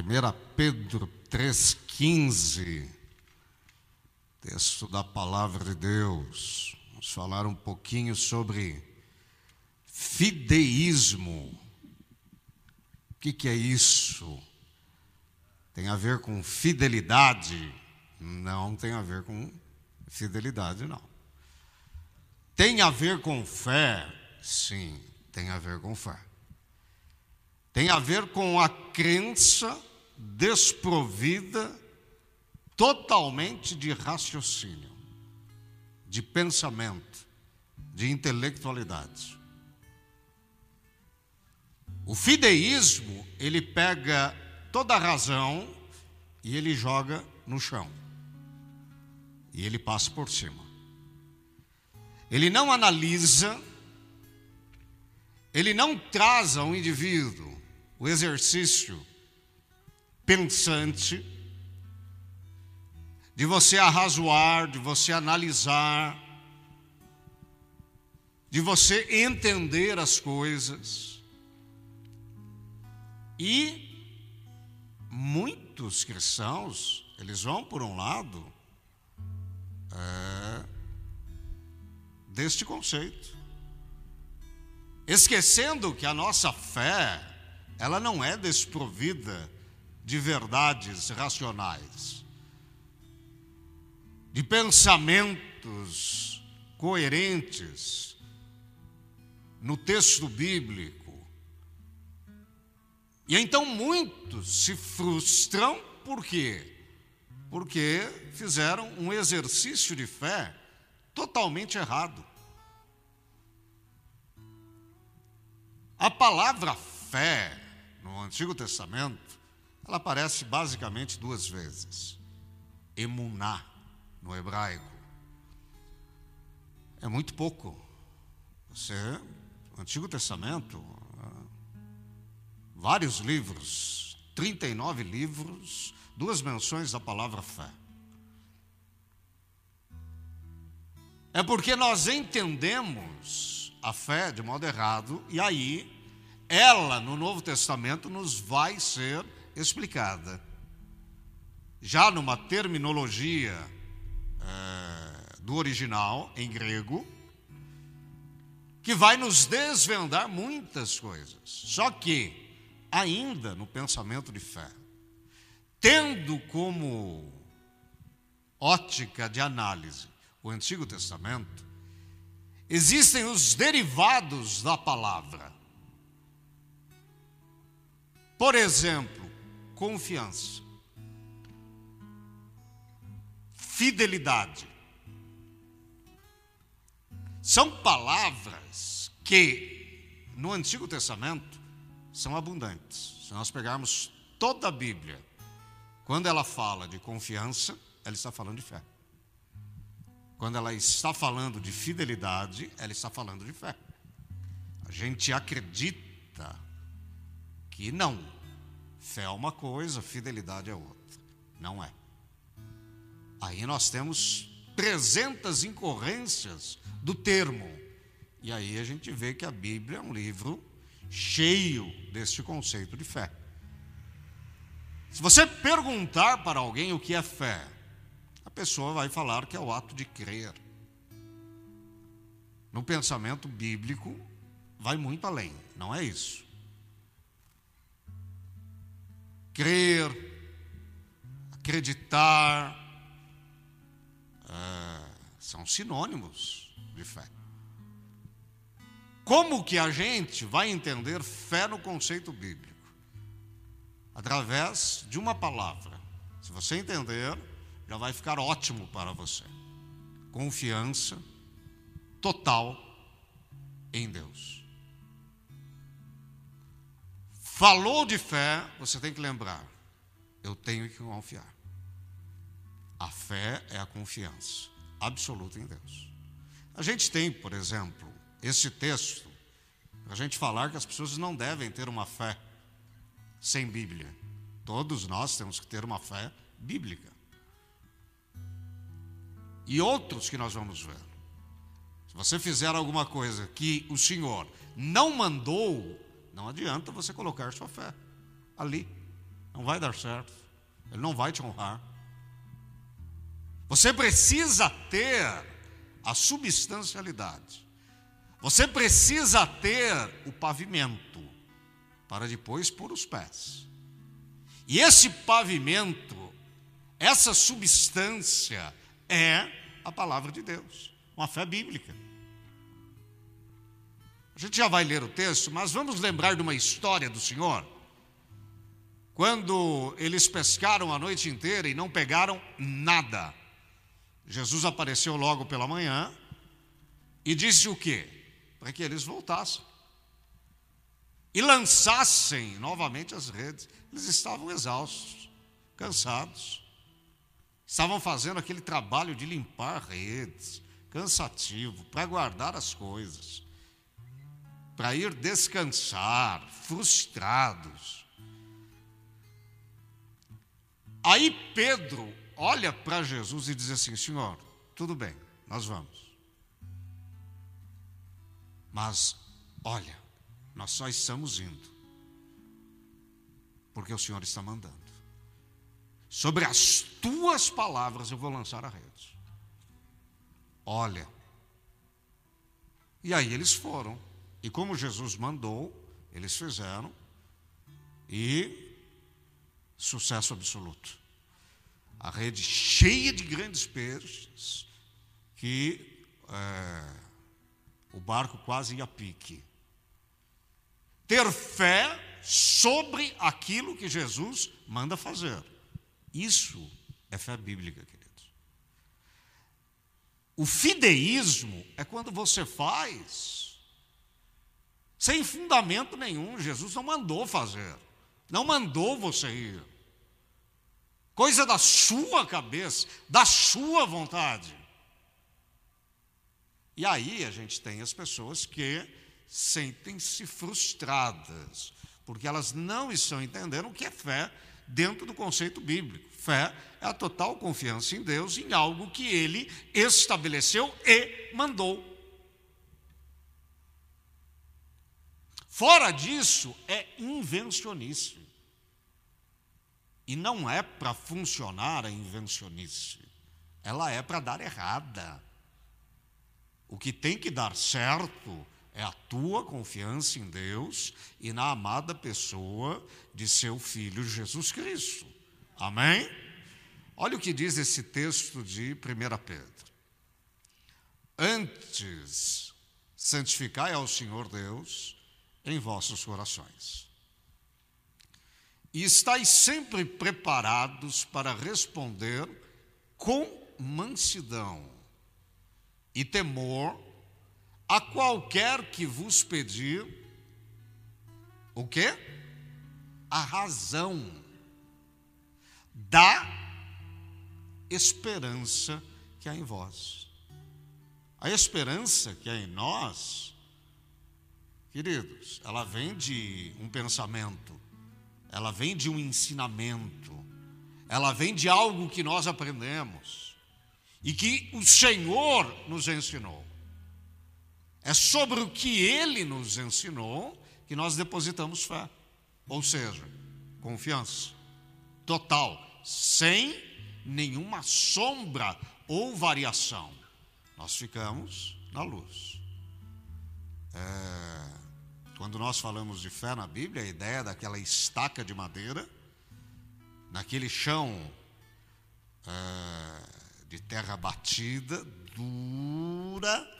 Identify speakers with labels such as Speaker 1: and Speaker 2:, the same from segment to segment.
Speaker 1: 1 Pedro 3,15, texto da palavra de Deus. Vamos falar um pouquinho sobre fideísmo. O que, que é isso? Tem a ver com fidelidade? Não tem a ver com fidelidade, não. Tem a ver com fé? Sim, tem a ver com fé. Tem a ver com a crença desprovida totalmente de raciocínio, de pensamento, de intelectualidade. O fideísmo, ele pega toda a razão e ele joga no chão. E ele passa por cima. Ele não analisa, ele não traz ao indivíduo o exercício pensante de você arrazoar, de você analisar, de você entender as coisas. E muitos cristãos, eles vão por um lado é, deste conceito, esquecendo que a nossa fé ela não é desprovida de verdades racionais, de pensamentos coerentes no texto bíblico. E então muitos se frustram, por quê? Porque fizeram um exercício de fé totalmente errado. A palavra fé no Antigo Testamento, ela aparece basicamente duas vezes. Emuná, no hebraico. É muito pouco. Você, Antigo Testamento, vários livros, 39 livros, duas menções da palavra fé. É porque nós entendemos a fé de modo errado e aí ela no Novo Testamento nos vai ser explicada. Já numa terminologia é, do original, em grego, que vai nos desvendar muitas coisas. Só que, ainda no pensamento de fé, tendo como ótica de análise o Antigo Testamento, existem os derivados da palavra. Por exemplo, confiança, fidelidade. São palavras que no Antigo Testamento são abundantes. Se nós pegarmos toda a Bíblia, quando ela fala de confiança, ela está falando de fé. Quando ela está falando de fidelidade, ela está falando de fé. A gente acredita que não. Fé é uma coisa, fidelidade é outra. Não é. Aí nós temos 300 incorrências do termo. E aí a gente vê que a Bíblia é um livro cheio deste conceito de fé. Se você perguntar para alguém o que é fé, a pessoa vai falar que é o ato de crer. No pensamento bíblico, vai muito além, não é isso. Crer, acreditar, é, são sinônimos de fé. Como que a gente vai entender fé no conceito bíblico? Através de uma palavra. Se você entender, já vai ficar ótimo para você. Confiança total em Deus. Falou de fé, você tem que lembrar: eu tenho que confiar. A fé é a confiança absoluta em Deus. A gente tem, por exemplo, esse texto, para a gente falar que as pessoas não devem ter uma fé sem Bíblia. Todos nós temos que ter uma fé bíblica. E outros que nós vamos ver. Se você fizer alguma coisa que o Senhor não mandou, não adianta você colocar sua fé ali. Não vai dar certo. Ele não vai te honrar. Você precisa ter a substancialidade. Você precisa ter o pavimento para depois pôr os pés. E esse pavimento, essa substância é a palavra de Deus, uma fé bíblica. A gente já vai ler o texto, mas vamos lembrar de uma história do Senhor. Quando eles pescaram a noite inteira e não pegaram nada, Jesus apareceu logo pela manhã e disse o quê? Para que eles voltassem e lançassem novamente as redes. Eles estavam exaustos, cansados. Estavam fazendo aquele trabalho de limpar redes, cansativo, para guardar as coisas, para ir descansar, frustrados. Aí Pedro olha para Jesus e diz assim: Senhor, tudo bem, nós vamos. Mas, olha, nós só estamos indo, porque o Senhor está mandando. Sobre as tuas palavras eu vou lançar a rede. Olha. E aí eles foram. E como Jesus mandou, eles fizeram. E sucesso absoluto. A rede cheia de grandes peixes, que é, o barco quase ia pique. Ter fé sobre aquilo que Jesus manda fazer. Isso é fé bíblica, queridos. O fideísmo é quando você faz sem fundamento nenhum. Jesus não mandou fazer, não mandou você ir. Coisa da sua cabeça, da sua vontade. E aí a gente tem as pessoas que sentem-se frustradas, porque elas não estão entendendo o que é fé dentro do conceito bíblico. Fé é a total confiança em Deus, em algo que ele estabeleceu e mandou. Fora disso, é invencionice. E não é para funcionar a invencionice, ela é para dar errada. O que tem que dar certo é a tua confiança em Deus e na amada pessoa de seu filho Jesus Cristo. Amém? Olha o que diz esse texto de 1 Pedro. Antes, santificai ao Senhor Deus em vossos corações. E estáis sempre preparados para responder com mansidão e temor a qualquer que vos pedir o quê? A razão da esperança que há em vós. A esperança que há em nós, queridos, ela vem de um pensamento, ela vem de um ensinamento, ela vem de algo que nós aprendemos e que o Senhor nos ensinou. É sobre o que ele nos ensinou que nós depositamos fé. Ou seja, confiança total, sem nenhuma sombra ou variação. Nós ficamos na luz. É, quando nós falamos de fé na Bíblia, a ideia daquela estaca de madeira, naquele chão é, de terra batida, dura,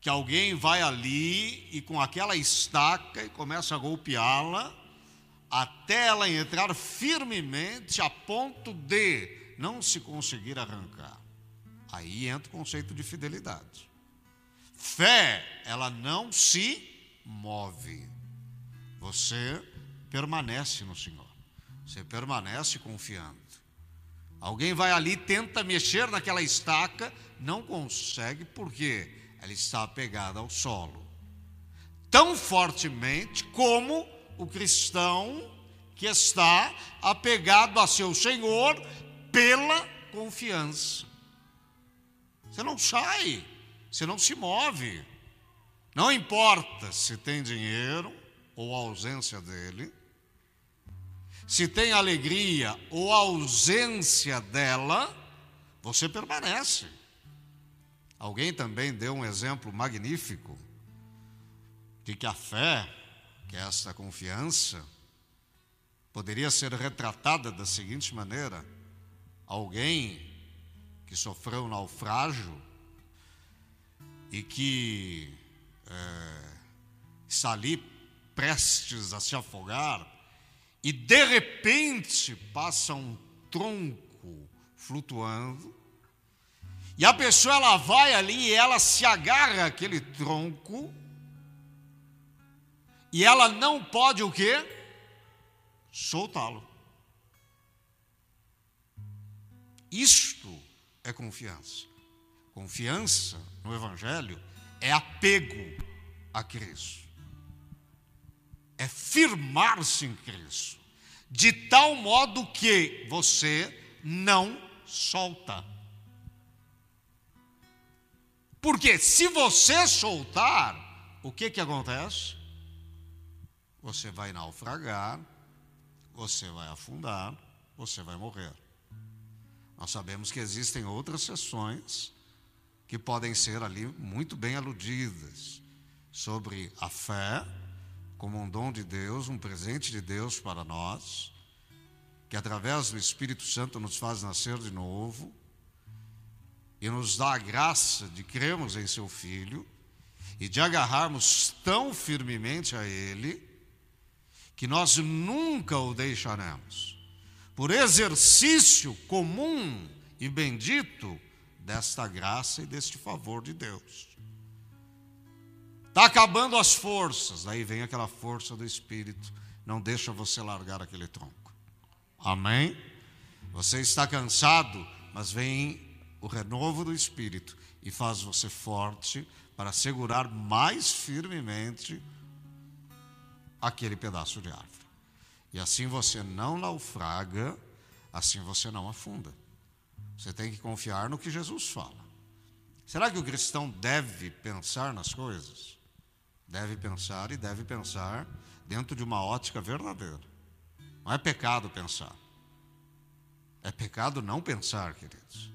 Speaker 1: que alguém vai ali e com aquela estaca e começa a golpeá-la até ela entrar firmemente a ponto de não se conseguir arrancar. Aí entra o conceito de fidelidade. Fé, ela não se move. Você permanece no Senhor. Você permanece confiando. Alguém vai ali, tenta mexer naquela estaca, não consegue, por quê? ela está apegada ao solo. Tão fortemente como o cristão que está apegado a seu Senhor pela confiança. Você não sai, você não se move. Não importa se tem dinheiro ou ausência dele. se tem alegria ou ausência dela, você permanece. Alguém também deu um exemplo magnífico de que a fé, que é esta confiança, poderia ser retratada da seguinte maneira: alguém que sofreu um naufrágio e que é, está ali prestes a se afogar, e de repente passa um tronco flutuando, e a pessoa ela vai ali e ela se agarra aquele tronco, e ela não pode o quê? Soltá-lo. Isto é confiança. Confiança no Evangelho é apego a Cristo. É firmar-se em Cristo. De tal modo que você não solta. Porque se você soltar, o que que acontece? Você vai naufragar, você vai afundar, você vai morrer. Nós sabemos que existem outras sessões que podem ser ali muito bem aludidas sobre a fé como um dom de Deus, um presente de Deus para nós, que através do Espírito Santo nos faz nascer de novo e nos dá a graça de crermos em seu Filho e de agarrarmos tão firmemente a Ele que nós nunca o deixaremos, por exercício comum e bendito desta graça e deste favor de Deus. Está acabando as forças, aí vem aquela força do Espírito, não deixa você largar aquele tronco. Amém? Você está cansado, mas vem o renovo do Espírito e faz você forte para segurar mais firmemente aquele pedaço de árvore. E assim você não naufraga, assim você não afunda. Você tem que confiar no que Jesus fala. Será que o cristão deve pensar nas coisas? Deve pensar e deve pensar dentro de uma ótica verdadeira. Não é pecado pensar. É pecado não pensar, queridos.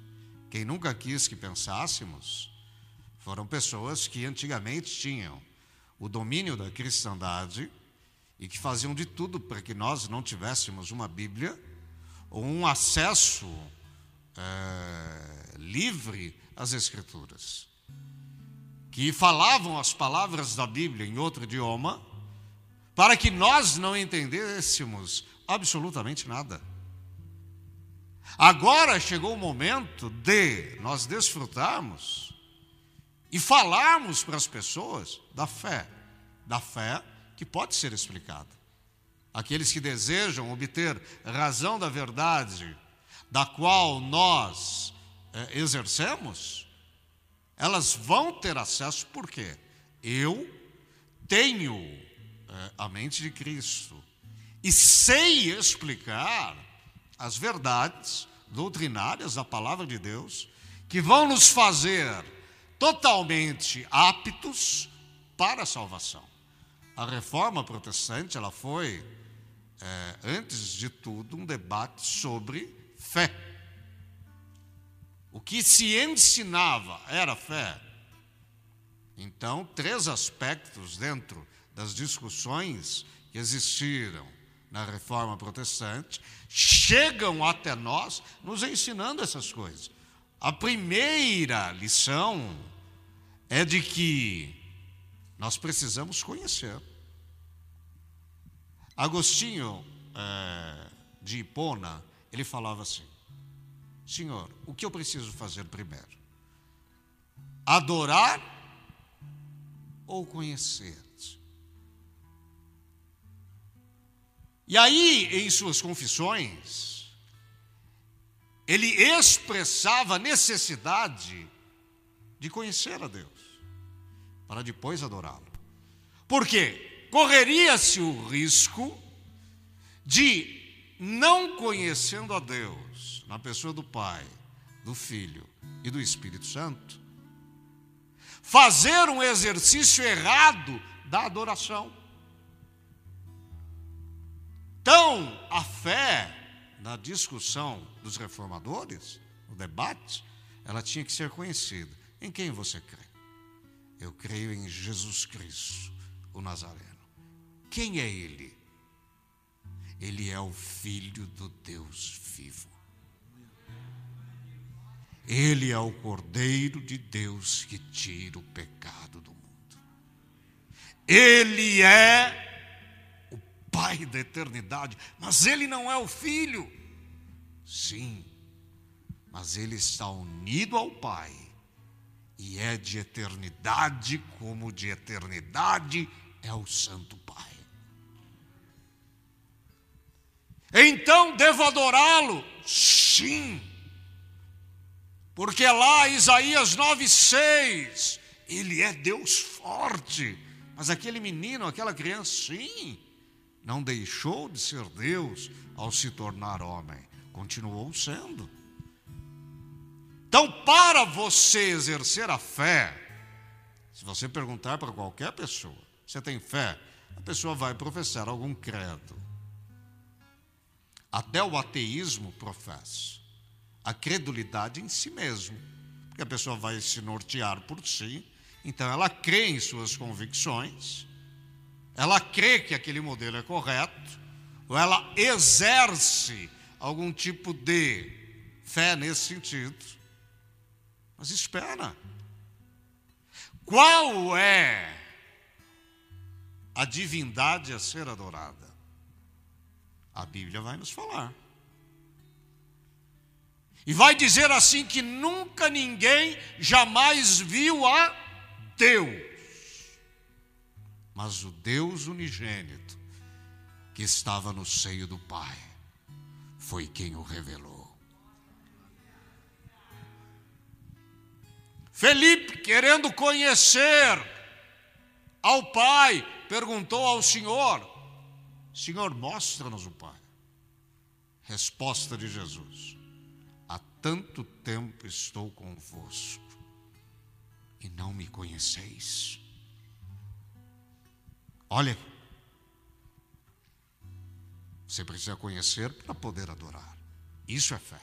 Speaker 1: Quem nunca quis que pensássemos foram pessoas que antigamente tinham o domínio da cristandade e que faziam de tudo para que nós não tivéssemos uma Bíblia ou um acesso é, livre às Escrituras, que falavam as palavras da Bíblia em outro idioma, para que nós não entendêssemos absolutamente nada. Agora chegou o momento de nós desfrutarmos e falarmos para as pessoas da fé, da fé que pode ser explicada. Aqueles que desejam obter razão da verdade, da qual nós é, exercemos, elas vão ter acesso, por quê? Eu tenho é, a mente de Cristo e sei explicar as verdades doutrinárias da palavra de Deus, que vão nos fazer totalmente aptos para a salvação. A reforma protestante ela foi, é, antes de tudo, um debate sobre fé. O que se ensinava era fé. Então, três aspectos dentro das discussões que existiram na reforma protestante chegam até nós nos ensinando essas coisas. A primeira lição é de que nós precisamos conhecer. Agostinho é, de Hipona, ele falava assim: Senhor, o que eu preciso fazer primeiro? Adorar ou conhecer-te? E aí, em suas confissões, ele expressava a necessidade de conhecer a Deus, para depois adorá-lo. Por quê? correria-se o risco de, não conhecendo a Deus, na pessoa do Pai, do Filho e do Espírito Santo, fazer um exercício errado da adoração. Então, a fé, na discussão dos reformadores, no debate, ela tinha que ser conhecida. Em quem você crê? Eu creio em Jesus Cristo, o Nazareno. Quem é Ele? Ele é o Filho do Deus vivo. Ele é o Cordeiro de Deus que tira o pecado do mundo. Ele é o Pai da eternidade, mas ele não é o Filho. Sim, mas ele está unido ao Pai e é de eternidade, como de eternidade é o Santo Pai. Então devo adorá-lo? Sim. Porque lá Isaías 9,6, ele é Deus forte. Mas aquele menino, aquela criança, sim, não deixou de ser Deus ao se tornar homem, continuou sendo. Então, para você exercer a fé, se você perguntar para qualquer pessoa, você tem fé? A pessoa vai professar algum credo. Até o ateísmo professa. A credulidade em si mesmo. Porque a pessoa vai se nortear por si. Então ela crê em suas convicções. Ela crê que aquele modelo é correto. Ou ela exerce algum tipo de fé nesse sentido. Mas espera. Qual é a divindade a ser adorada? A Bíblia vai nos falar. E vai dizer assim que nunca ninguém jamais viu a Deus. Mas o Deus unigênito que estava no seio do Pai foi quem o revelou. Felipe, querendo conhecer ao Pai, perguntou ao Senhor: Senhor, mostra-nos o Pai. Resposta de Jesus: Há tanto tempo estou convosco e não me conheceis. Olha, você precisa conhecer para poder adorar. Isso é fé.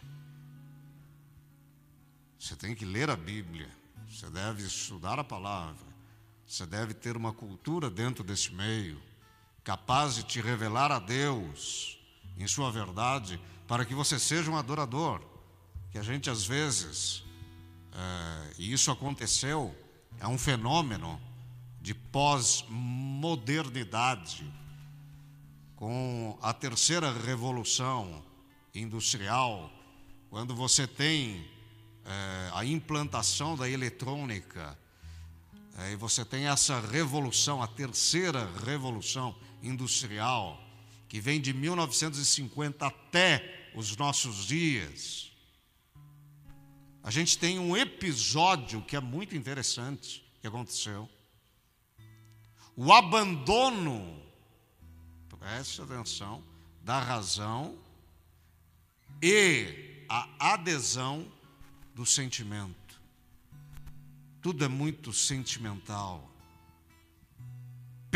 Speaker 1: Você tem que ler a Bíblia, você deve estudar a palavra, você deve ter uma cultura dentro desse meio, capaz de te revelar a Deus em sua verdade, para que você seja um adorador. Que a gente às vezes, é, e isso aconteceu, é um fenômeno de pós-modernidade, com a terceira revolução industrial, quando você tem é, a implantação da eletrônica, é, e você tem essa revolução, a terceira revolução industrial, que vem de 1950 até os nossos dias. A gente tem um episódio que é muito interessante que aconteceu. O abandono, preste atenção, da razão e a adesão do sentimento. Tudo é muito sentimental.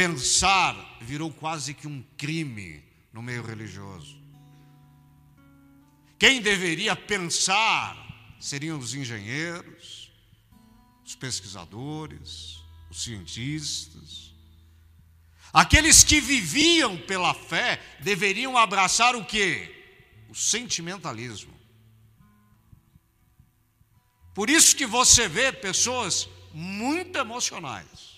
Speaker 1: Pensar virou quase que um crime no meio religioso. Quem deveria pensar seriam os engenheiros, os pesquisadores, os cientistas. Aqueles que viviam pela fé deveriam abraçar o que? O sentimentalismo. Por isso que você vê pessoas muito emocionais.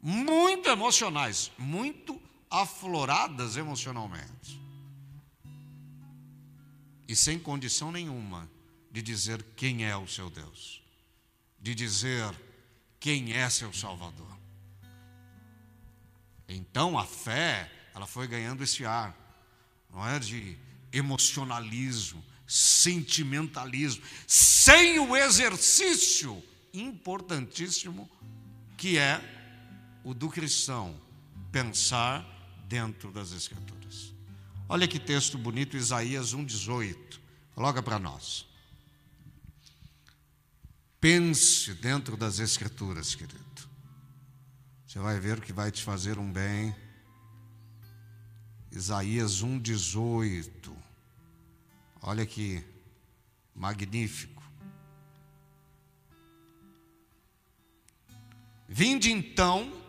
Speaker 1: Muito emocionais, muito afloradas emocionalmente. E sem condição nenhuma de dizer quem é o seu Deus, de dizer quem é seu Salvador. Então a fé, ela foi ganhando esse ar, não é de emocionalismo, sentimentalismo, sem o exercício importantíssimo que é o do cristão pensar dentro das Escrituras. Olha que texto bonito, Isaías 1,18. Coloca para nós. Pense dentro das Escrituras, querido. Você vai ver que vai te fazer um bem Isaías 1,18. Olha que magnífico. Vinde então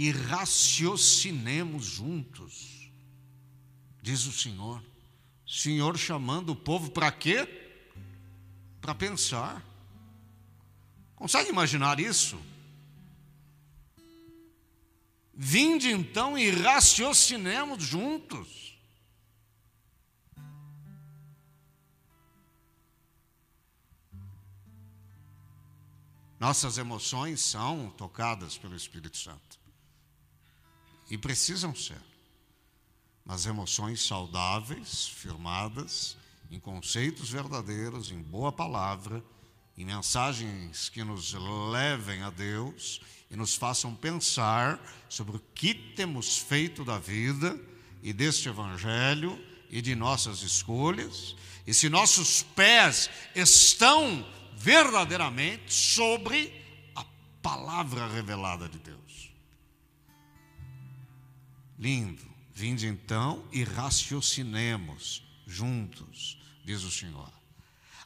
Speaker 1: e raciocinemos juntos, diz o Senhor. Senhor chamando o povo para quê? Para pensar. Consegue imaginar isso? Vinde então e raciocinemos juntos. Nossas emoções são tocadas pelo Espírito Santo. E precisam ser. Mas emoções saudáveis, firmadas em conceitos verdadeiros, em boa palavra, em mensagens que nos levem a Deus e nos façam pensar sobre o que temos feito da vida e deste Evangelho e de nossas escolhas, e se nossos pés estão verdadeiramente sobre a palavra revelada de Deus. Lindo. Vinde então e raciocinemos juntos, diz o Senhor.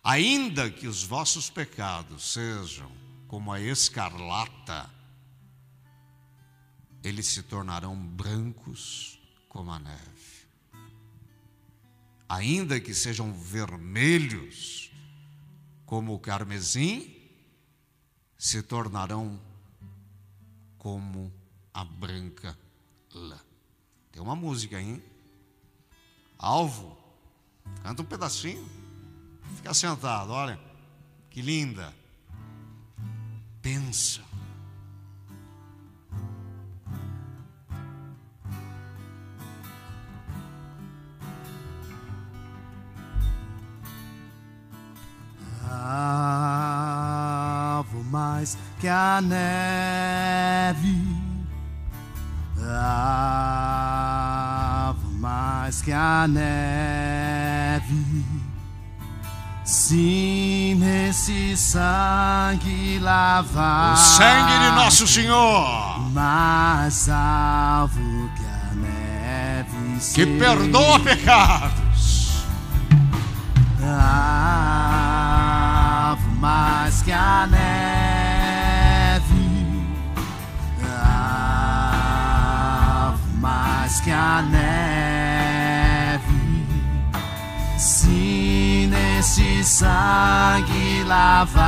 Speaker 1: Ainda que os vossos pecados sejam como a escarlata, eles se tornarão brancos como a neve. Ainda que sejam vermelhos como o carmesim, se tornarão como a branca lã. Tem uma música aí? Alvo, canta um pedacinho, fica sentado, olha, que linda. Pensa.
Speaker 2: mais que a neve. Que a neve. Sim, nesse sangue lavado.
Speaker 1: O sangue de nosso Senhor.
Speaker 2: Mais salvo que a neve.
Speaker 1: Que perdoa pecados.
Speaker 2: Avo mais que a neve. que a neve. Se nesse sangue lavado,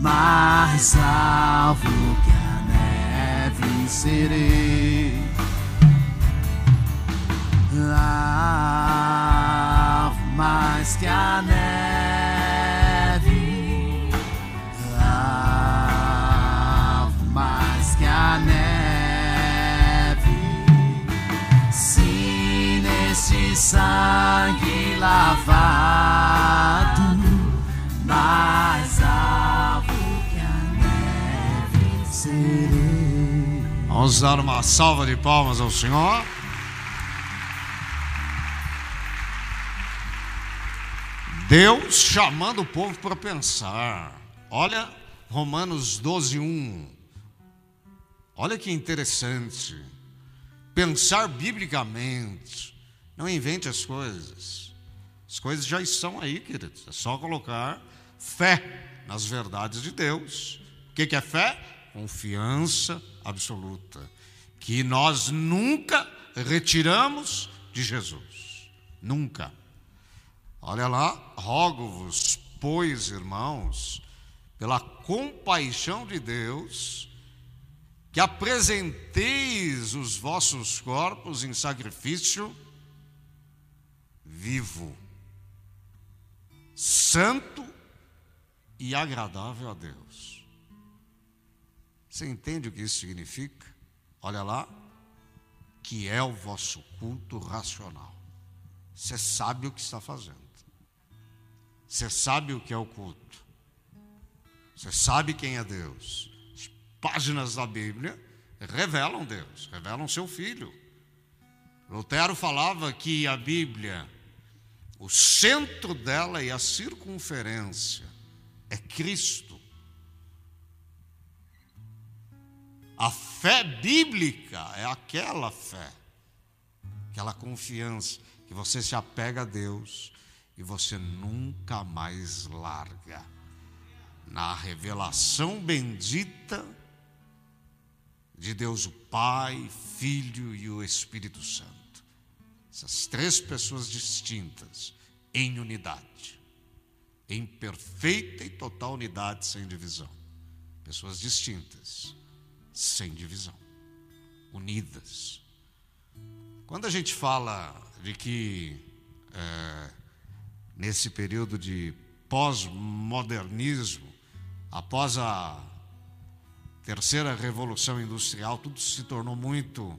Speaker 2: mais salvo que a neve serei. Lavo mais que a neve. Lavado, mais alvo que a neve serei.
Speaker 1: Vamos dar uma salva de palmas ao Senhor. Deus chamando o povo para pensar. Olha Romanos 12, 1. Olha que interessante. Pensar biblicamente. Não invente as coisas. As coisas já estão aí, queridos. É só colocar fé nas verdades de Deus. O que é fé? Confiança absoluta. Que nós nunca retiramos de Jesus. Nunca. Olha lá, rogo-vos, pois, irmãos, pela compaixão de Deus, que apresenteis os vossos corpos em sacrifício vivo, santo e agradável a Deus. Você entende o que isso significa? Olha lá, que é o vosso culto racional. Você sabe o que está fazendo. Você sabe o que é o culto. Você sabe quem é Deus. As páginas da Bíblia revelam Deus, revelam seu Filho. Lutero falava que a Bíblia, o centro dela e a circunferência é Cristo. A fé bíblica é aquela fé, aquela confiança que você se apega a Deus e você nunca mais larga. Na revelação bendita de Deus o Pai, Filho e o Espírito Santo. Essas três pessoas distintas em unidade, em perfeita e total unidade sem divisão. Pessoas distintas, sem divisão, unidas. Quando a gente fala de que é, nesse período de pós-modernismo, após a terceira revolução industrial, tudo se tornou muito.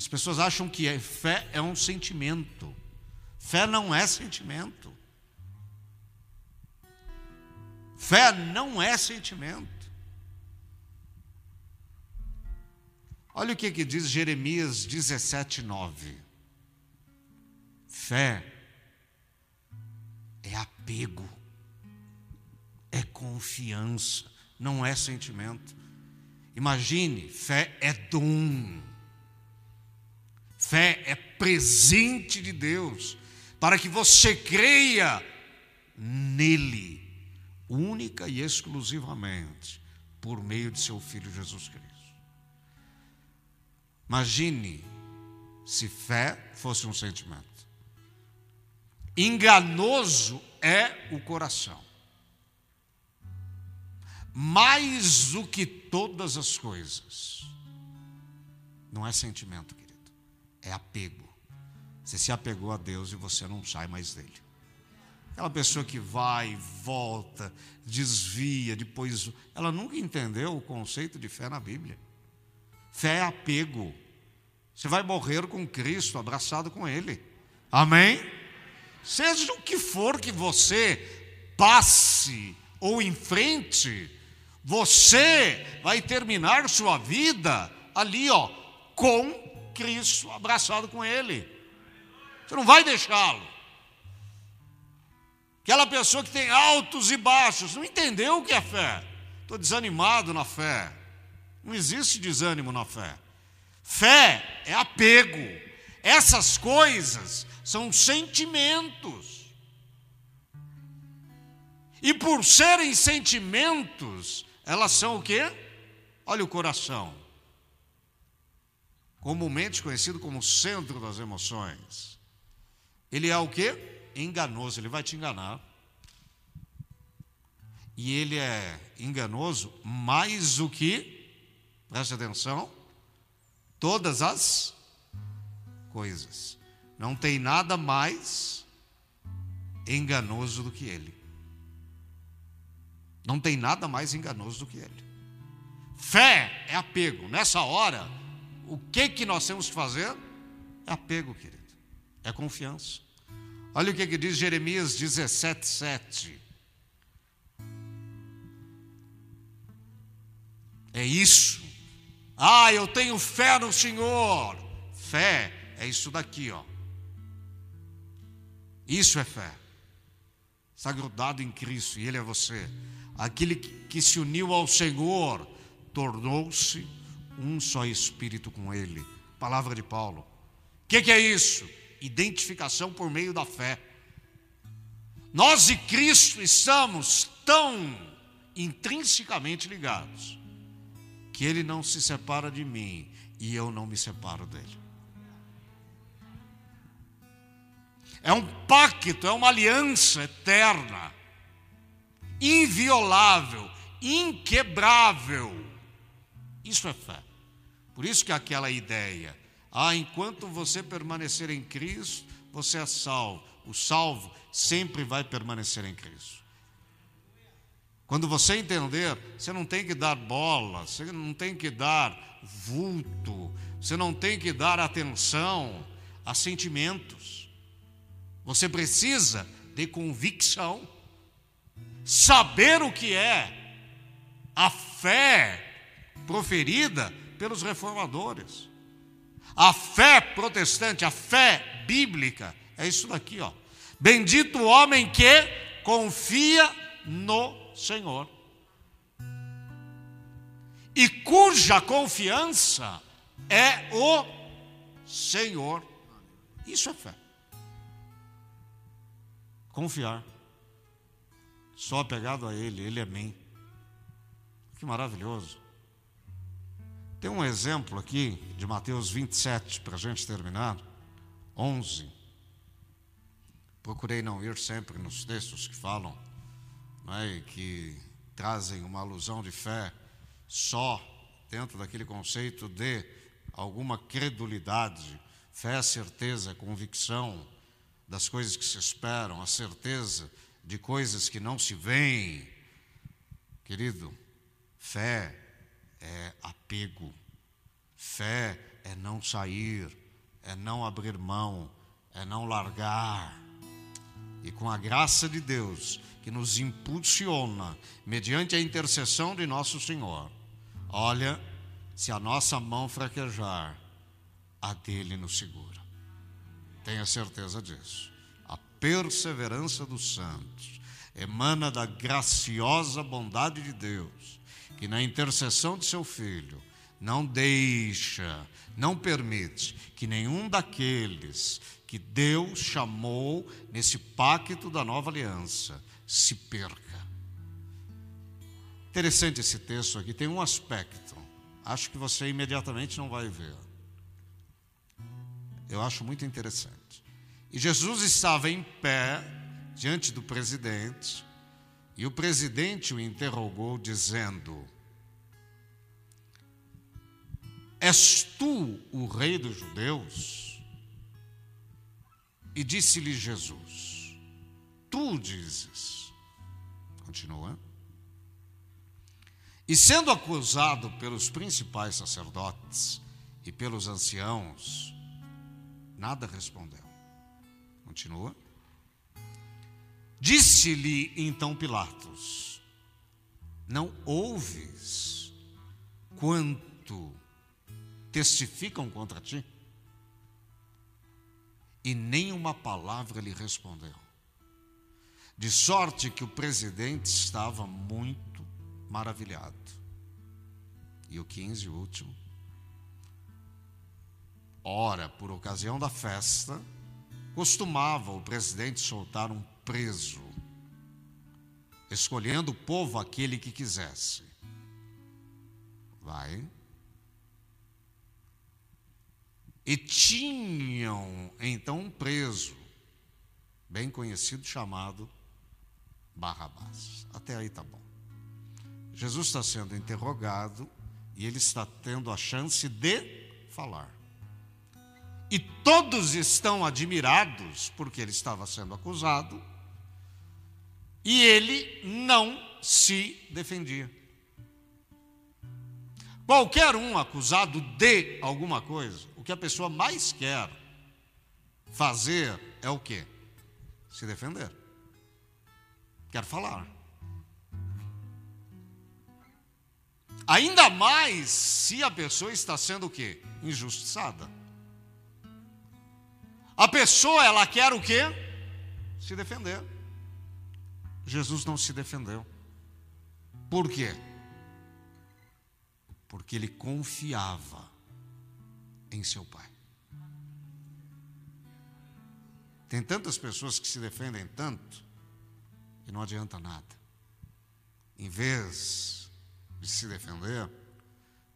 Speaker 1: As pessoas acham que é, fé é um sentimento. Fé não é sentimento. Fé não é sentimento. Olha o que, que diz Jeremias 17, 9. Fé é apego, é confiança, não é sentimento. Imagine, fé é dom, fé é presente de Deus, para que você creia nele, única e exclusivamente, por meio de seu Filho Jesus Cristo. Imagine se fé fosse um sentimento. Enganoso é o coração. Mais do que todas as coisas. Não é sentimento. É apego. Você se apegou a Deus e você não sai mais dele. Aquela pessoa que vai, volta, desvia, depois. Ela nunca entendeu o conceito de fé na Bíblia. Fé é apego. Você vai morrer com Cristo, abraçado com Ele. Amém? Seja o que for que você passe ou enfrente, você vai terminar sua vida ali, ó, com Cristo, abraçado com Ele. Você não vai deixá-lo. Aquela pessoa que tem altos e baixos, não entendeu o que é fé. Estou desanimado na fé. Não existe desânimo na fé. Fé é apego. Essas coisas são sentimentos. E por serem sentimentos, elas são o quê? Olha o coração. Comumente conhecido como centro das emoções. Ele é o quê? Enganoso, ele vai te enganar. E ele é enganoso mais do que, preste atenção, todas as coisas. Não tem nada mais enganoso do que ele. Não tem nada mais enganoso do que ele. Fé é apego. Nessa hora, o que que nós temos que fazer? É apego, querido. É confiança. Olha o que, que diz Jeremias 17, 7. É isso. Ah, eu tenho fé no Senhor. Fé é isso daqui, ó. Isso é fé. Está grudado em Cristo e Ele é você. Aquele que se uniu ao Senhor tornou-se um só espírito com Ele. Palavra de Paulo. O que, que é isso? Identificação por meio da fé. Nós e Cristo estamos tão intrinsecamente ligados que Ele não se separa de mim e eu não me separo dele. É um pacto, é uma aliança eterna, inviolável, inquebrável. Isso é fé. Por isso que aquela ideia, ah, enquanto você permanecer em Cristo, você é salvo. O salvo sempre vai permanecer em Cristo. Quando você entender, você não tem que dar bola, você não tem que dar vulto, você não tem que dar atenção a sentimentos. Você precisa de convicção, saber o que é a fé proferida pelos reformadores. A fé protestante, a fé bíblica, é isso daqui, ó. Bendito o homem que confia no Senhor. e cuja confiança é o Senhor. Isso é fé. Confiar. Só apegado a Ele, Ele é mim. Que maravilhoso. Tem um exemplo aqui de Mateus 27, para a gente terminar. 11. Procurei não ir sempre nos textos que falam, é, que trazem uma alusão de fé só dentro daquele conceito de alguma credulidade, fé, certeza, convicção das coisas que se esperam, a certeza de coisas que não se veem. Querido, fé é apego, fé é não sair, é não abrir mão, é não largar. E com a graça de Deus, que nos impulsiona, mediante a intercessão de nosso Senhor, olha, se a nossa mão fraquejar, a dele nos segura. Tenha certeza disso. A perseverança dos santos emana da graciosa bondade de Deus, que na intercessão de seu Filho não deixa, não permite que nenhum daqueles que Deus chamou nesse pacto da nova aliança se perca. Interessante esse texto aqui, tem um aspecto, acho que você imediatamente não vai ver. Eu acho muito interessante. E Jesus estava em pé diante do presidente, e o presidente o interrogou, dizendo: És tu o rei dos judeus? E disse-lhe Jesus: Tu dizes. Continua. E sendo acusado pelos principais sacerdotes e pelos anciãos, Nada respondeu. Continua. Disse-lhe então Pilatos: Não ouves quanto testificam contra ti? E nenhuma palavra lhe respondeu. De sorte que o presidente estava muito maravilhado. E o 15, o último. Ora, por ocasião da festa, costumava o presidente soltar um preso, escolhendo o povo aquele que quisesse. Vai. E tinham então um preso, bem conhecido, chamado Barrabás. Até aí tá bom. Jesus está sendo interrogado e ele está tendo a chance de falar. E todos estão admirados porque ele estava sendo acusado e ele não se defendia. Qualquer um acusado de alguma coisa, o que a pessoa mais quer fazer é o quê? Se defender. Quer falar. Ainda mais se a pessoa está sendo o quê? Injustiçada. A pessoa, ela quer o quê? Se defender. Jesus não se defendeu. Por quê? Porque ele confiava em seu Pai. Tem tantas pessoas que se defendem tanto que não adianta nada. Em vez de se defender,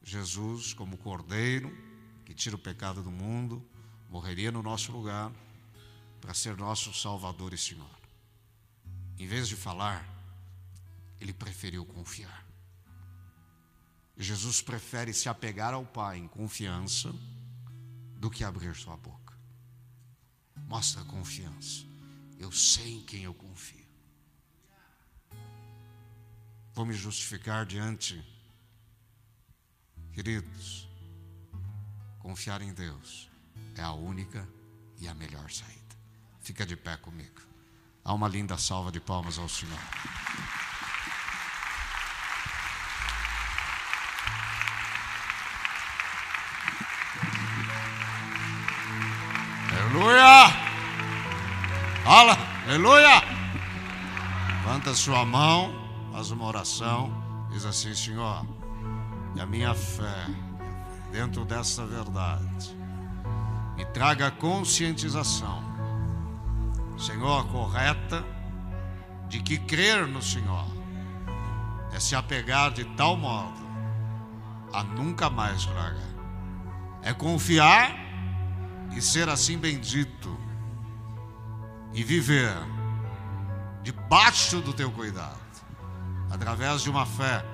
Speaker 1: Jesus, como cordeiro que tira o pecado do mundo, morreria no nosso lugar para ser nosso Salvador e Senhor. Em vez de falar, ele preferiu confiar. Jesus prefere se apegar ao Pai em confiança do que abrir sua boca. Mostra confiança. Eu sei em quem eu confio. Vou me justificar diante, queridos, confiar em Deus é a única e a melhor saída. Fica de pé comigo. Há uma linda salva de palmas ao Senhor. Aleluia! Fala, aleluia! Levanta sua mão, faz uma oração, diz assim: Senhor, e a minha fé dentro dessa verdade me traga conscientização, Senhor, correta, de que crer no Senhor é se apegar de tal modo a nunca mais tragar, é confiar e ser assim bendito e viver debaixo do teu cuidado, através de uma fé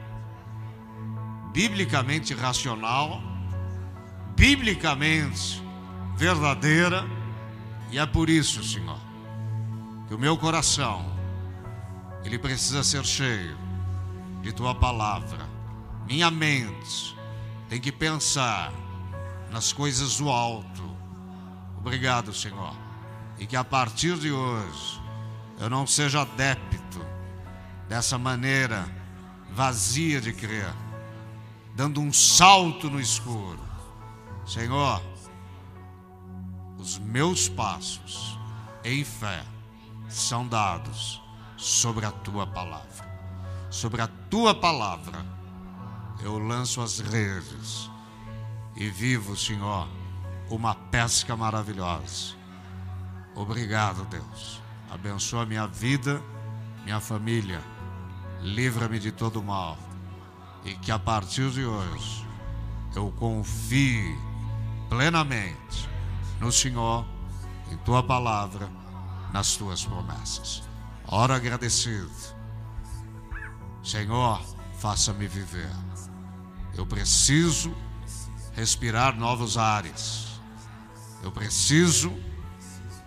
Speaker 1: biblicamente racional, biblicamente verdadeira, e é por isso, Senhor, que o meu coração ele precisa ser cheio de tua palavra. Minha mente tem que pensar nas coisas do alto. Obrigado, Senhor. E que a partir de hoje eu não seja adepto dessa maneira vazia de crer, dando um salto no escuro. Senhor, os meus passos em fé são dados sobre a tua palavra. Sobre a tua palavra eu lanço as redes e vivo, Senhor, uma pesca maravilhosa. Obrigado, Deus. Abençoa minha vida, minha família. Livra-me de todo mal. E que a partir de hoje eu confie plenamente no Senhor, em tua palavra, nas tuas promessas. Ora agradecido. Senhor, faça-me viver. Eu preciso respirar novos ares. Eu preciso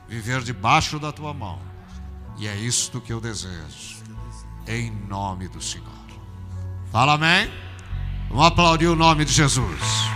Speaker 1: viver debaixo da tua mão. E é isto que eu desejo. Em nome do Senhor. Fala amém. Vamos aplaudir o nome de Jesus.